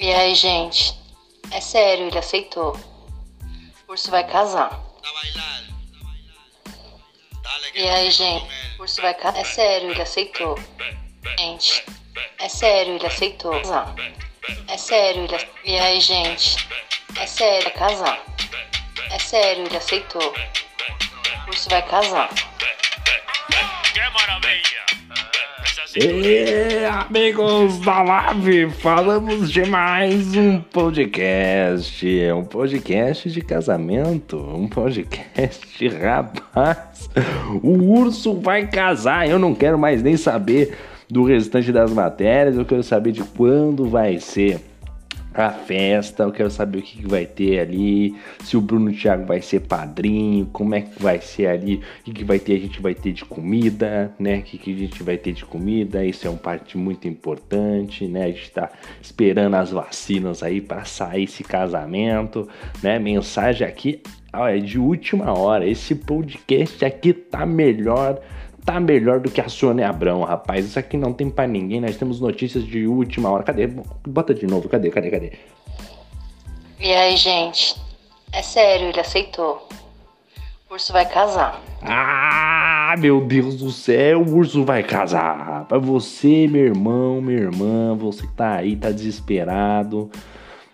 E aí, gente? É sério, ele aceitou. O urso vai casar. E aí, gente? O urso vai casar. É sério, ele aceitou. Gente, é sério, ele aceitou. Casar. É sério, ele E aí, gente? É sério, casar. É sério, ele aceitou. O urso vai casar. E amigos da live, falamos de mais um podcast. É um podcast de casamento. Um podcast, rapaz. O urso vai casar. Eu não quero mais nem saber do restante das matérias. Eu quero saber de quando vai ser a festa, eu quero saber o que, que, vai ter ali, se o Bruno Thiago vai ser padrinho, como é que vai ser ali, o que, que vai ter, a gente vai ter de comida, né? O que, que a gente vai ter de comida, isso é uma parte muito importante, né? A gente tá esperando as vacinas aí para sair esse casamento, né? Mensagem aqui, é de última hora, esse podcast aqui tá melhor tá melhor do que a Sônia Abrão, rapaz. Isso aqui não tem para ninguém. Nós temos notícias de última hora. Cadê? Bota de novo. Cadê? Cadê? Cadê? E aí, gente? É sério, ele aceitou. O urso vai casar. Ah, meu Deus do céu, o urso vai casar. Pra você, meu irmão, minha irmã, você que tá aí, tá desesperado,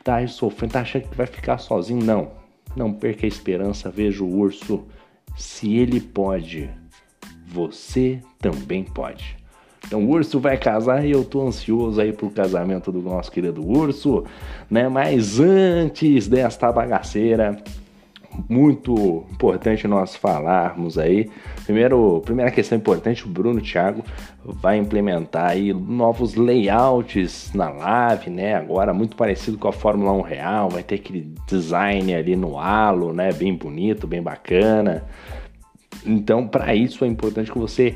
tá aí sofrendo, tá achando que vai ficar sozinho. Não, não perca a esperança, veja o urso. Se ele pode você também pode. Então o urso vai casar e eu tô ansioso aí pro casamento do nosso querido urso, né? Mas antes desta bagaceira, muito importante nós falarmos aí. Primeiro, primeira questão importante, o Bruno Thiago vai implementar aí novos layouts na live, né? Agora muito parecido com a Fórmula 1 real, vai ter aquele design ali no halo, né? Bem bonito, bem bacana. Então, para isso é importante que você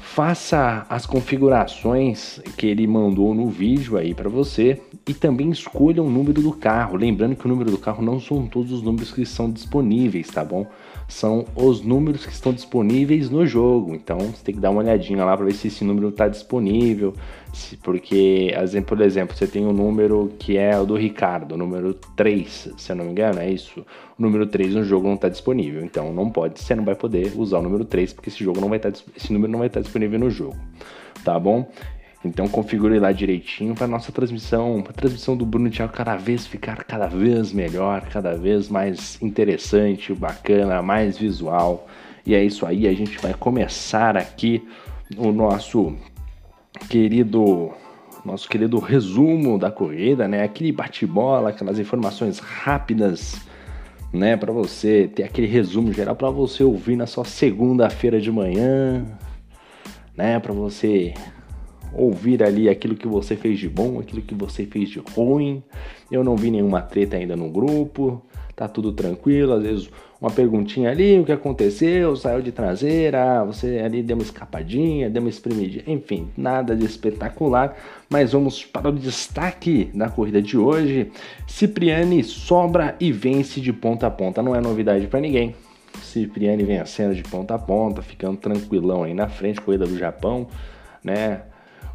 faça as configurações que ele mandou no vídeo aí para você e também escolha o número do carro. Lembrando que o número do carro não são todos os números que são disponíveis, tá bom? São os números que estão disponíveis no jogo. Então você tem que dar uma olhadinha lá para ver se esse número está disponível. Se, porque, por exemplo, você tem um número que é o do Ricardo, o número 3, se eu não me engano, é isso. O número 3 no jogo não está disponível. Então não pode, você não vai poder usar o número 3, porque esse jogo não vai estar, tá esse número não vai estar tá disponível no jogo. Tá bom? Então configure lá direitinho para nossa transmissão, para transmissão do Bruno Thiago cada vez ficar cada vez melhor, cada vez mais interessante, bacana, mais visual. E é isso aí, a gente vai começar aqui o nosso querido nosso querido resumo da corrida, né? Aquele bate-bola, aquelas informações rápidas, né, para você ter aquele resumo geral para você ouvir na sua segunda-feira de manhã, né, para você ouvir ali aquilo que você fez de bom, aquilo que você fez de ruim. Eu não vi nenhuma treta ainda no grupo, tá tudo tranquilo, às vezes uma perguntinha ali, o que aconteceu, saiu de traseira, você ali deu uma escapadinha, deu uma espremidinha, enfim, nada de espetacular, mas vamos para o destaque da corrida de hoje. Cipriani sobra e vence de ponta a ponta, não é novidade para ninguém. Cipriani vencendo de ponta a ponta, ficando tranquilão aí na frente, corrida do Japão, né?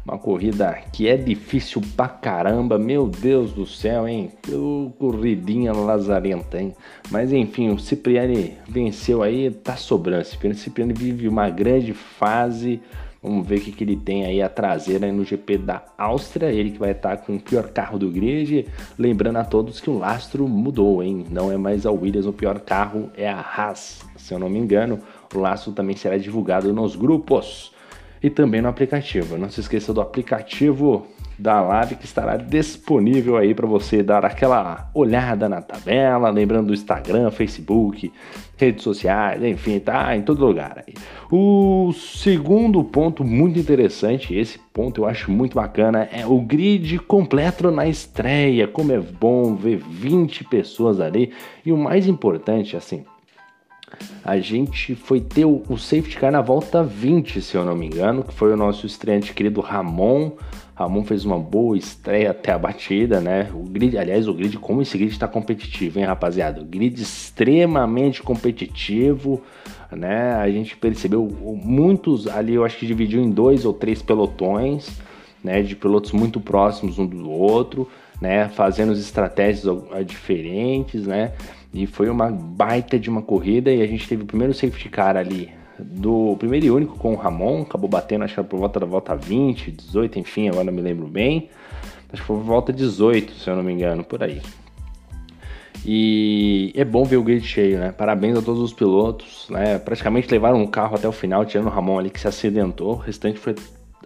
Uma corrida que é difícil pra caramba, meu Deus do céu, hein? Que corridinha lazarenta, hein? Mas enfim, o Cipriani venceu aí, tá sobrando. O Cipriani, Cipriani vive uma grande fase. Vamos ver o que, que ele tem aí a traseira no GP da Áustria. Ele que vai estar com o pior carro do grid. Lembrando a todos que o lastro mudou, hein? Não é mais a Williams, o pior carro é a Haas. Se eu não me engano, o lastro também será divulgado nos grupos e também no aplicativo. Não se esqueça do aplicativo da Live que estará disponível aí para você dar aquela olhada na tabela, lembrando do Instagram, Facebook, redes sociais, enfim, tá em todo lugar aí. O segundo ponto muito interessante, esse ponto eu acho muito bacana, é o grid completo na estreia. Como é bom ver 20 pessoas ali e o mais importante, assim, a gente foi ter o, o safety car na volta 20, se eu não me engano, que foi o nosso estreante querido Ramon. Ramon fez uma boa estreia até a batida, né? O grid, aliás, o grid, como esse grid está competitivo, hein, rapaziada? O grid extremamente competitivo, né? A gente percebeu muitos ali, eu acho que dividiu em dois ou três pelotões, né? De pilotos muito próximos um do outro né? Fazendo as estratégias diferentes, né? E foi uma baita de uma corrida e a gente teve o primeiro safety car ali do primeiro e único com o Ramon, acabou batendo acho que por volta da volta 20, 18, enfim, agora não me lembro bem. Acho que foi por volta 18, se eu não me engano, por aí. E é bom ver o grid cheio, né? Parabéns a todos os pilotos, né? Praticamente levaram um carro até o final, tirando o Ramon ali que se acidentou. O restante foi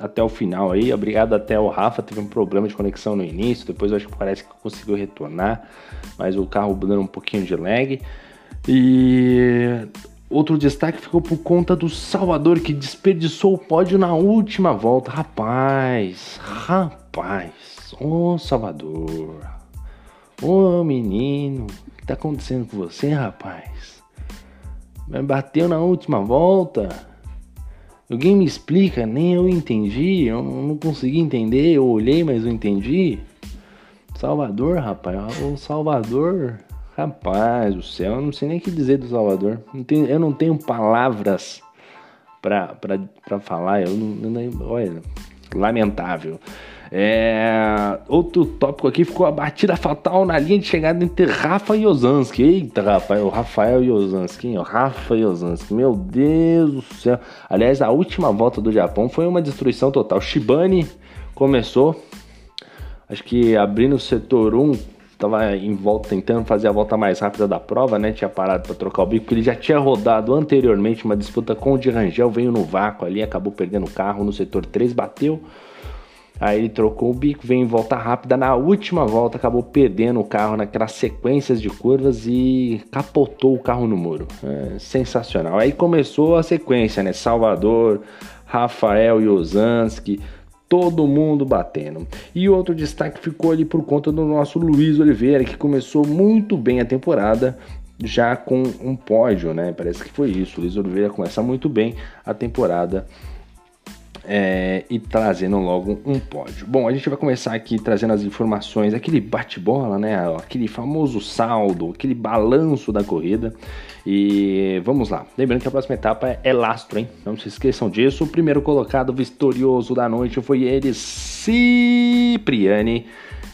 até o final aí. Obrigado até o Rafa, teve um problema de conexão no início, depois acho que parece que conseguiu retornar, mas o carro dando um pouquinho de lag. E outro destaque ficou por conta do Salvador que desperdiçou o pódio na última volta. Rapaz, rapaz, ô Salvador, ô menino, o que tá acontecendo com você, rapaz? Bateu na última volta. Alguém me explica? Nem eu entendi. Eu não consegui entender. Eu olhei, mas não entendi. Salvador, rapaz. O Salvador. Rapaz do céu, eu não sei nem o que dizer do Salvador. Eu não tenho palavras pra, pra, pra falar. Eu não, não, olha, lamentável. É, outro tópico aqui ficou a batida fatal na linha de chegada entre Rafa e Ozanski. Eita, rapaz, o Rafael e Ozanski, o Rafa e Ozanski. Meu Deus do céu. Aliás, a última volta do Japão foi uma destruição total. Shibane começou, acho que abrindo o setor 1, estava em volta tentando fazer a volta mais rápida da prova, né? Tinha parado para trocar o bico, porque ele já tinha rodado anteriormente uma disputa com o de Rangel, veio no vácuo ali, acabou perdendo o carro no setor 3, bateu Aí ele trocou o bico, veio em volta rápida. Na última volta, acabou perdendo o carro naquelas sequências de curvas e capotou o carro no muro. É, sensacional. Aí começou a sequência, né? Salvador, Rafael Yozanski, todo mundo batendo. E outro destaque ficou ali por conta do nosso Luiz Oliveira, que começou muito bem a temporada, já com um pódio, né? Parece que foi isso. O Luiz Oliveira começa muito bem a temporada é, e trazendo logo um pódio. Bom, a gente vai começar aqui trazendo as informações, aquele bate-bola, né? Aquele famoso saldo, aquele balanço da corrida. E vamos lá. Lembrando que a próxima etapa é lastro, hein? Não se esqueçam disso. O primeiro colocado vitorioso da noite foi ele, Cipriani.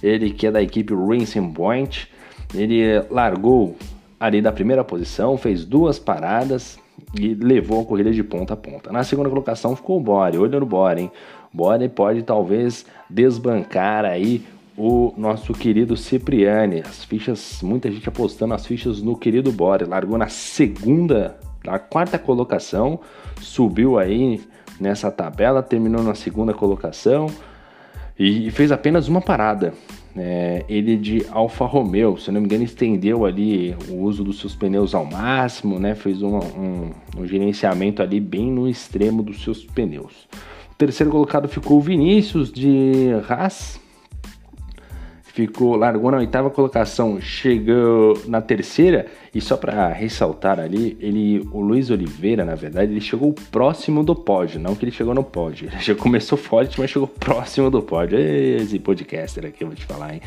Ele que é da equipe Racing Point. Ele largou ali da primeira posição, fez duas paradas, e levou a corrida de ponta a ponta. Na segunda colocação ficou o Bore, olho no Bore, hein? Bore pode talvez desbancar aí o nosso querido Cipriani. As fichas, muita gente apostando as fichas no querido Bore. Largou na segunda, na quarta colocação, subiu aí nessa tabela, terminou na segunda colocação e fez apenas uma parada. É, ele de Alfa Romeo, se não me engano, estendeu ali o uso dos seus pneus ao máximo, né? Fez um, um, um gerenciamento ali bem no extremo dos seus pneus. O terceiro colocado ficou o Vinícius de Haas, ficou largou na oitava colocação, chegou na terceira e só para ressaltar ali, ele o Luiz Oliveira, na verdade, ele chegou próximo do pódio, não que ele chegou no pódio. Ele já começou forte, mas chegou próximo do pódio. Esse podcaster aqui eu vou te falar, hein.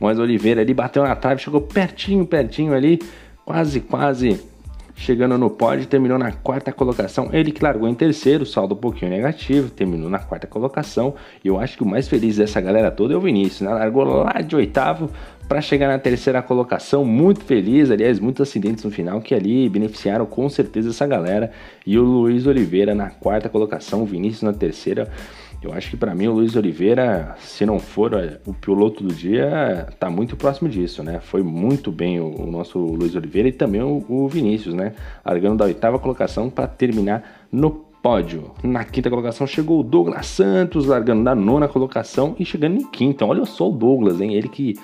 Mas Oliveira ele bateu na trave, chegou pertinho, pertinho ali, quase, quase chegando no pódio, terminou na quarta colocação. Ele que largou em terceiro, saldo um pouquinho negativo, terminou na quarta colocação. E eu acho que o mais feliz dessa galera toda é o Vinícius, né? Largou lá de oitavo para chegar na terceira colocação, muito feliz, aliás, muitos acidentes no final que ali beneficiaram com certeza essa galera. E o Luiz Oliveira na quarta colocação, Vinícius na terceira. Eu acho que para mim o Luiz Oliveira, se não for o piloto do dia, tá muito próximo disso, né? Foi muito bem o, o nosso Luiz Oliveira e também o, o Vinícius, né? Largando da oitava colocação para terminar no pódio. Na quinta colocação chegou o Douglas Santos, largando da nona colocação e chegando em quinta. Olha só o Douglas, hein? Ele que,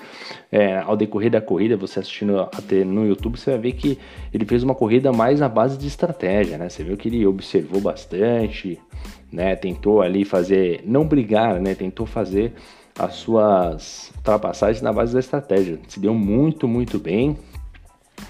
é, ao decorrer da corrida, você assistindo até no YouTube, você vai ver que ele fez uma corrida mais à base de estratégia, né? Você viu que ele observou bastante, né? Tentou ali fazer, não brigar, né? Tentou fazer as suas ultrapassagens na base da estratégia. Se deu muito, muito bem.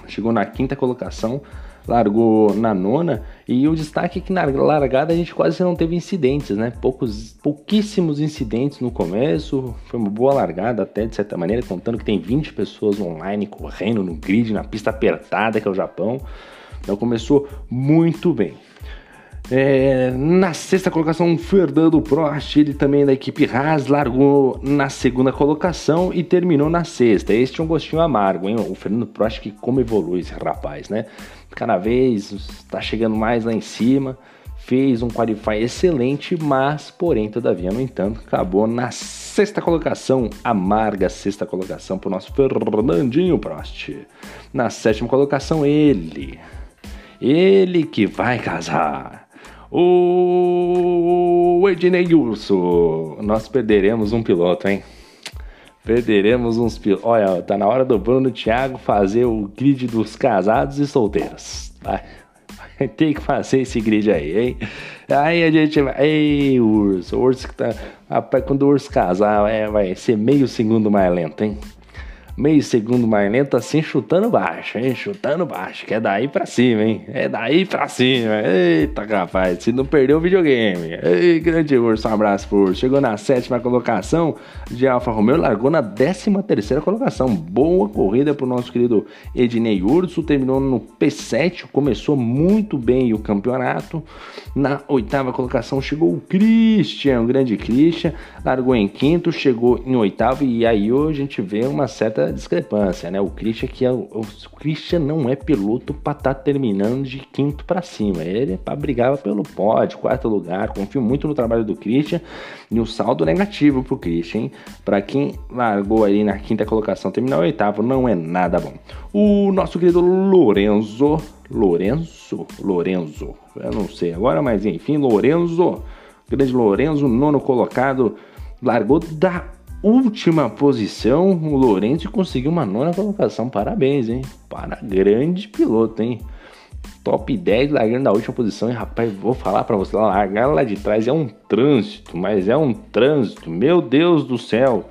Chegou na quinta colocação, largou na nona e o destaque é que na largada a gente quase não teve incidentes, né? Poucos, pouquíssimos incidentes no começo, foi uma boa largada até de certa maneira, contando que tem 20 pessoas online correndo no grid, na pista apertada que é o Japão. Então começou muito bem. É, na sexta colocação, Fernando Prost, ele também da equipe Haas, largou na segunda colocação e terminou na sexta. Este é um gostinho amargo, hein? O Fernando Prost, que como evolui esse rapaz, né? Cada vez está chegando mais lá em cima, fez um qualify excelente, mas, porém, todavia, no entanto, acabou na sexta colocação, amarga sexta colocação para o nosso Fernandinho Prost. Na sétima colocação, ele. Ele que vai casar o Ednei Urso, nós perderemos um piloto, hein? Perderemos uns pilotos. Olha, tá na hora do Bruno Thiago fazer o grid dos casados e solteiros. Vai. Tem que fazer esse grid aí, hein? Aí a gente vai. Ei, urso, urso que tá. Rapaz, quando o urso casar, é, vai ser meio segundo mais lento, hein? Meio segundo mais lento, assim, chutando baixo, hein? Chutando baixo, que é daí pra cima, hein? É daí pra cima. Eita, rapaz, se não perdeu o videogame. Ei, grande urso, um abraço por urso. Chegou na sétima colocação de Alfa Romeo, largou na décima terceira colocação. Boa corrida pro nosso querido Ednei Urso, terminou no P7, começou muito bem o campeonato. Na oitava colocação chegou o Christian, o grande Christian, largou em quinto, chegou em oitavo e aí hoje a gente vê uma certa discrepância, né? O Christian que é o, Christian não é piloto para estar tá terminando de quinto para cima. Ele é brigar pelo pódio, quarto lugar. Confio muito no trabalho do Christian e o saldo negativo pro Christian. Para quem largou aí na quinta colocação, terminar o oitavo não é nada bom. O nosso querido Lorenzo, Lorenzo, Lorenzo, eu não sei agora, mas enfim, Lorenzo, grande Lorenzo, nono colocado, largou da última posição, o Lourenço conseguiu uma nona colocação. Parabéns, hein? Para grande piloto, hein? Top 10 largando na última posição. E rapaz, vou falar para você, largar lá de trás é um trânsito, mas é um trânsito. Meu Deus do céu!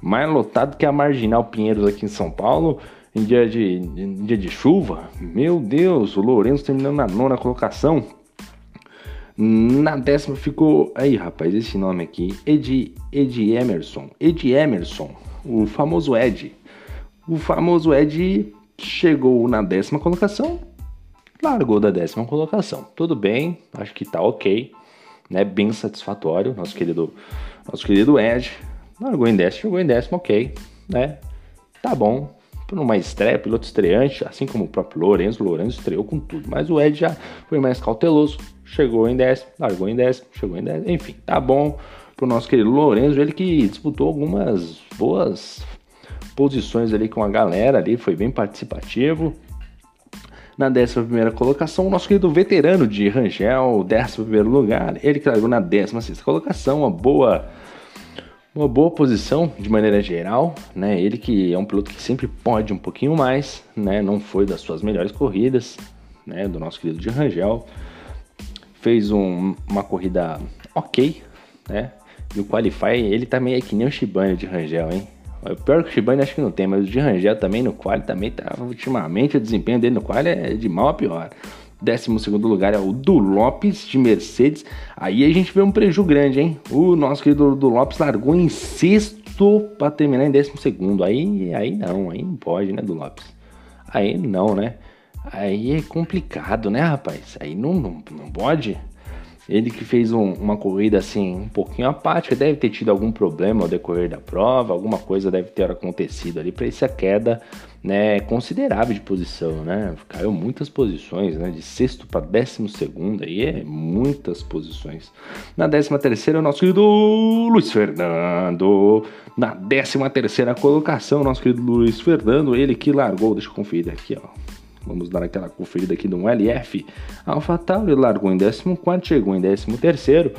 Mais lotado que a Marginal Pinheiros aqui em São Paulo em dia de, em dia de chuva. Meu Deus, o Lourenço terminando na nona colocação. Na décima ficou. Aí, rapaz, esse nome aqui. Ed, Ed Emerson. Ed Emerson. O famoso Ed. O famoso Ed chegou na décima colocação. Largou da décima colocação. Tudo bem, acho que tá ok. Né? Bem satisfatório. Nosso querido, nosso querido Ed. Largou em décimo, chegou em décimo, ok. Né? Tá bom, por uma estreia, piloto estreante, assim como o próprio Lourenço. Lourenço estreou com tudo, mas o Ed já foi mais cauteloso, chegou em décimo, largou em décimo, chegou em décimo, enfim, tá bom pro nosso querido Lourenço, ele que disputou algumas boas posições ali com a galera ali, foi bem participativo. Na 11 colocação, o nosso querido veterano de Rangel, 11 lugar, ele que largou na 16 colocação, uma boa uma boa posição de maneira geral, né? Ele que é um piloto que sempre pode um pouquinho mais, né? Não foi das suas melhores corridas, né? Do nosso querido de Rangel fez um, uma corrida ok, né? E o Qualify, ele também é que nem o Shibane de Rangel, hein? O pior que o Shibane acho que não tem, mas o de Rangel também no quali também tá. Ultimamente o desempenho dele no quali é de mal a pior. 12 lugar é o do Lopes de Mercedes. Aí a gente vê um prejuízo grande, hein? O nosso querido do Lopes largou em sexto para terminar em 12. Aí, aí não, aí não pode, né, do Lopes? Aí não, né? Aí é complicado, né, rapaz? Aí não, não, não pode. Ele que fez um, uma corrida assim um pouquinho apática, deve ter tido algum problema ao decorrer da prova, alguma coisa deve ter acontecido ali para essa queda né, considerável de posição, né? Caiu muitas posições, né? De sexto para décimo segundo, aí é muitas posições. Na décima terceira, o nosso querido Luiz Fernando. Na décima terceira colocação, nosso querido Luiz Fernando, ele que largou, deixa eu conferir aqui, ó. Vamos dar aquela conferida aqui no LF. AlphaTauri largou em 14, chegou em 13.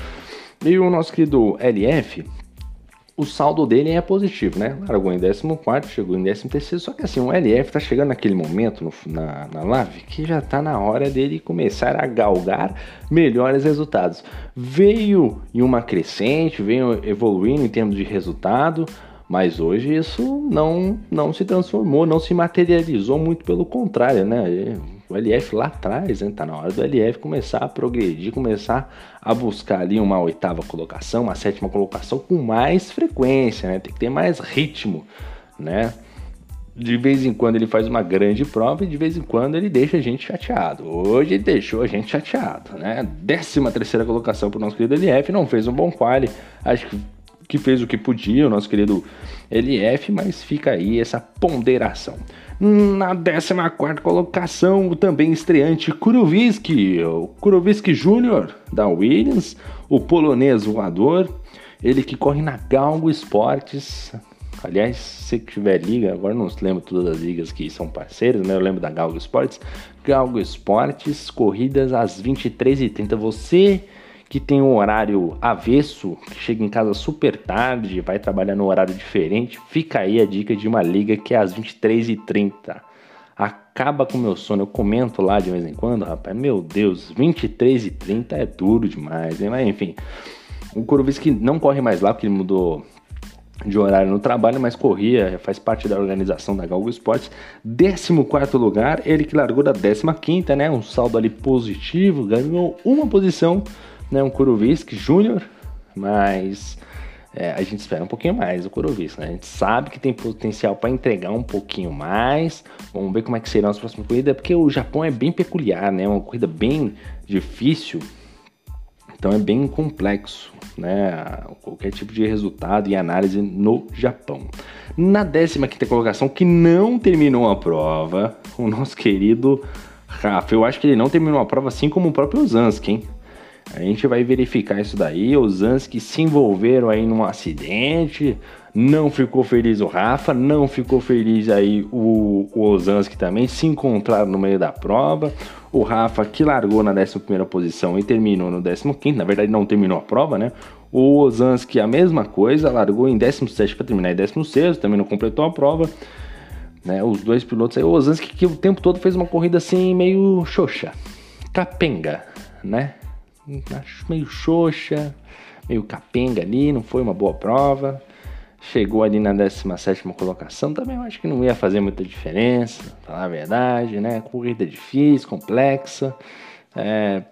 E o nosso querido LF, o saldo dele é positivo, né? Largou em 14, chegou em 13. Só que assim, o LF tá chegando naquele momento no, na, na live que já tá na hora dele começar a galgar melhores resultados. Veio em uma crescente, veio evoluindo em termos de resultado mas hoje isso não, não se transformou, não se materializou, muito pelo contrário, né? O LF lá atrás, né? Tá na hora do LF começar a progredir, começar a buscar ali uma oitava colocação, uma sétima colocação com mais frequência, né? Tem que ter mais ritmo, né? De vez em quando ele faz uma grande prova e de vez em quando ele deixa a gente chateado. Hoje ele deixou a gente chateado, né? Décima terceira colocação para o nosso querido LF, não fez um bom quali. Acho que, que fez o que podia o nosso querido LF, mas fica aí essa ponderação. Na 14 colocação, o também estreante Kurowiski, o Kurowiski Jr. da Williams, o polonês voador, ele que corre na Galgo Esportes. Aliás, se tiver liga, agora não lembro todas as ligas que são parceiras, né? Eu lembro da Galgo Esportes. Galgo Esportes, corridas às 23h30. Você que tem um horário avesso, que chega em casa super tarde, vai trabalhar num horário diferente, fica aí a dica de uma liga que é às 23h30. Acaba com o meu sono, eu comento lá de vez em quando, rapaz, meu Deus, 23h30 é duro demais, hein? Mas enfim, o Kuroviski não corre mais lá porque ele mudou de horário no trabalho, mas corria, faz parte da organização da Galgo Esportes. 14 lugar, ele que largou da 15, né? Um saldo ali positivo, ganhou uma posição né, um Kurovisk Júnior, mas é, a gente espera um pouquinho mais do Kurovisk, né? A gente sabe que tem potencial para entregar um pouquinho mais. Vamos ver como é que serão as próximas corridas, porque o Japão é bem peculiar, né? É uma corrida bem difícil, então é bem complexo, né? Qualquer tipo de resultado e análise no Japão. Na 15 colocação, que não terminou a prova, o nosso querido Rafa. Eu acho que ele não terminou a prova assim como o próprio Zansky, hein? A gente vai verificar isso daí. Os Anski se envolveram aí num acidente. Não ficou feliz o Rafa, não ficou feliz aí o, o Ozanski também. Se encontraram no meio da prova. O Rafa que largou na 11 posição e terminou no 15. Na verdade, não terminou a prova, né? O Ozanski, a mesma coisa, largou em 17 para terminar em 16, também não completou a prova. Né, os dois pilotos aí, o Ozanski que o tempo todo fez uma corrida assim meio xoxa, capenga, né? Acho meio xoxa, meio capenga ali, não foi uma boa prova. Chegou ali na 17 colocação, também acho que não ia fazer muita diferença, falar a verdade, né? Corrida difícil, complexa, é,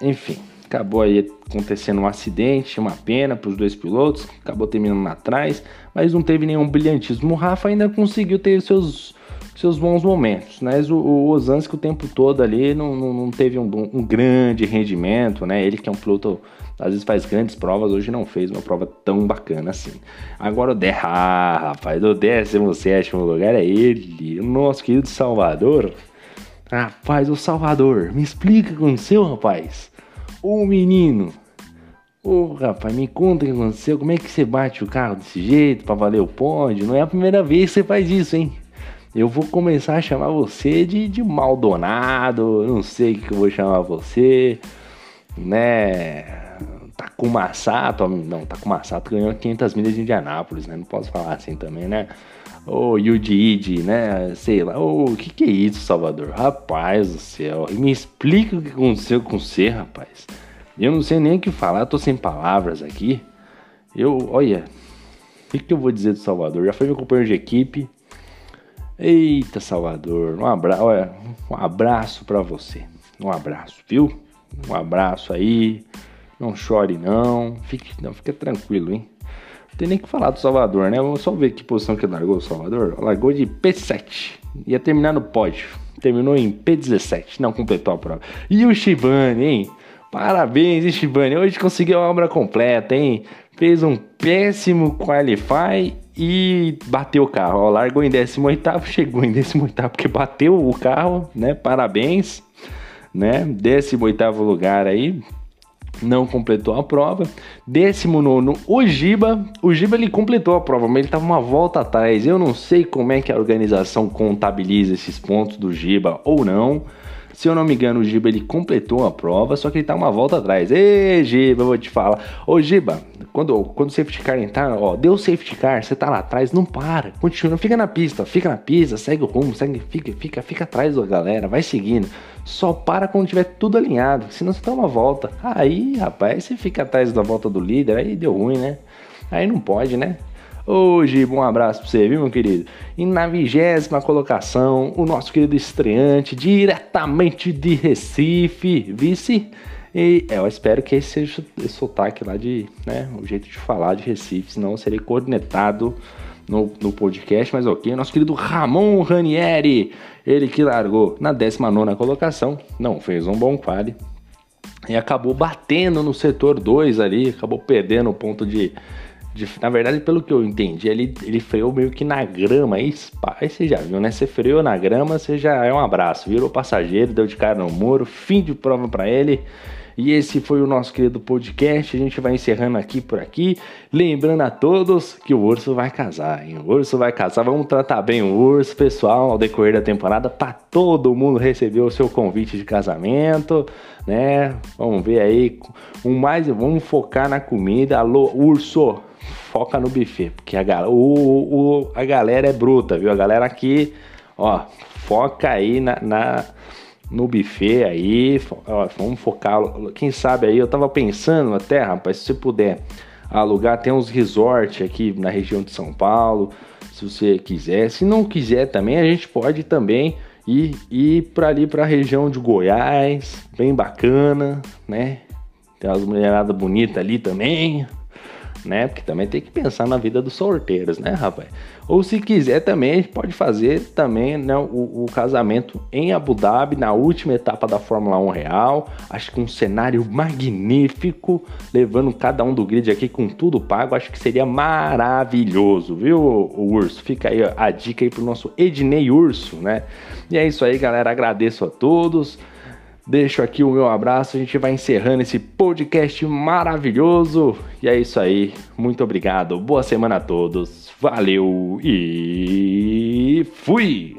enfim, acabou aí acontecendo um acidente, uma pena para os dois pilotos, acabou terminando atrás, mas não teve nenhum brilhantismo. O Rafa ainda conseguiu ter seus seus bons momentos, né? O, o Osansky o tempo todo ali não, não, não teve um, um, grande rendimento, né? Ele que é um piloto, às vezes faz grandes provas, hoje não fez uma prova tão bacana assim. Agora o De... Ah, rapaz, o 17 lugar é ele, o nosso querido Salvador. Rapaz, o Salvador, me explica o que aconteceu, rapaz. O menino. Ô, oh, rapaz, me conta o que aconteceu. Como é que você bate o carro desse jeito pra valer o pódio? Não é a primeira vez que você faz isso, hein? Eu vou começar a chamar você de, de Maldonado, não sei o que eu vou chamar você, né? Takuma Sato, não, Takuma Sato ganhou 500 milhas de Indianápolis, né? Não posso falar assim também, né? Ô, oh, Yuji né? Sei lá, ô, oh, o que que é isso, Salvador? Rapaz do céu, me explica o que aconteceu com você, rapaz. Eu não sei nem o que falar, tô sem palavras aqui. Eu, olha, o que, que eu vou dizer do Salvador? Já foi meu companheiro de equipe, Eita, Salvador, um abraço, olha, um abraço para você. Um abraço, viu? Um abraço aí. Não chore não. Fique, não, fica tranquilo, hein? Não tem nem que falar do Salvador, né? Vamos só ver que posição que largou o Salvador. Largou de P7. Ia terminar no pódio. Terminou em P17. Não completou a prova. E o Shibane, hein? Parabéns, Shibane? Hoje conseguiu a obra completa, hein? Fez um péssimo qualify e bateu o carro. Ó, largou em 18, chegou em 18 porque bateu o carro, né? Parabéns, né? 18 lugar aí, não completou a prova. 19, o Giba. O Giba ele completou a prova, mas ele estava uma volta atrás. Eu não sei como é que a organização contabiliza esses pontos do Giba ou não. Se eu não me engano, o Giba ele completou a prova, só que ele tá uma volta atrás. Ê, Giba, eu vou te falar. Ô, Giba, quando, quando o safety car entrar, ó, deu o safety car, você tá lá atrás, não para. Continua, fica na pista, fica na pista, segue o rumo, segue, fica, fica, fica atrás da galera, vai seguindo. Só para quando tiver tudo alinhado, senão você dá uma volta. Aí, rapaz, você fica atrás da volta do líder, aí deu ruim, né? Aí não pode, né? Hoje, um abraço pra você, viu, meu querido? E na vigésima colocação, o nosso querido estreante, diretamente de Recife, vice. E é, eu espero que esse seja esse sotaque lá de, né, o jeito de falar de Recife, senão eu serei cornetado no, no podcast, mas ok. Nosso querido Ramon Ranieri, ele que largou na 19 colocação, não fez um bom quali. E acabou batendo no setor 2 ali, acabou perdendo o ponto de, de, Na verdade, pelo que eu entendi, ele, ele freou meio que na grama. Aí, aí você já viu, né? Você freou na grama, você já é um abraço. Virou passageiro, deu de cara no muro, fim de prova para ele. E esse foi o nosso querido podcast. A gente vai encerrando aqui por aqui. Lembrando a todos que o urso vai casar, hein? O urso vai casar. Vamos tratar bem o urso, pessoal, ao decorrer da temporada. Pra todo mundo receber o seu convite de casamento, né? Vamos ver aí. Um mais, vamos focar na comida. Alô, urso, foca no buffet, porque a, o, o, a galera é bruta, viu? A galera aqui, ó, foca aí na, na no buffet aí, ó, vamos focar, quem sabe aí, eu tava pensando até, rapaz, se você puder alugar, tem uns resort aqui na região de São Paulo, se você quiser, se não quiser também, a gente pode também ir, ir para ali para a região de Goiás, bem bacana, né? Tem umas mulheradas bonitas ali também, né? Porque também tem que pensar na vida dos solteiros, né, rapaz? Ou se quiser também, pode fazer também né, o, o, casamento em Abu Dhabi, na última etapa da Fórmula 1 Real. Acho que um cenário magnífico, levando cada um do grid aqui com tudo pago. Acho que seria maravilhoso, viu, o Urso? Fica aí a dica aí pro nosso Ednei Urso, né? E é isso aí, galera. Agradeço a todos. Deixo aqui o meu abraço, a gente vai encerrando esse podcast maravilhoso. E é isso aí, muito obrigado, boa semana a todos, valeu e fui!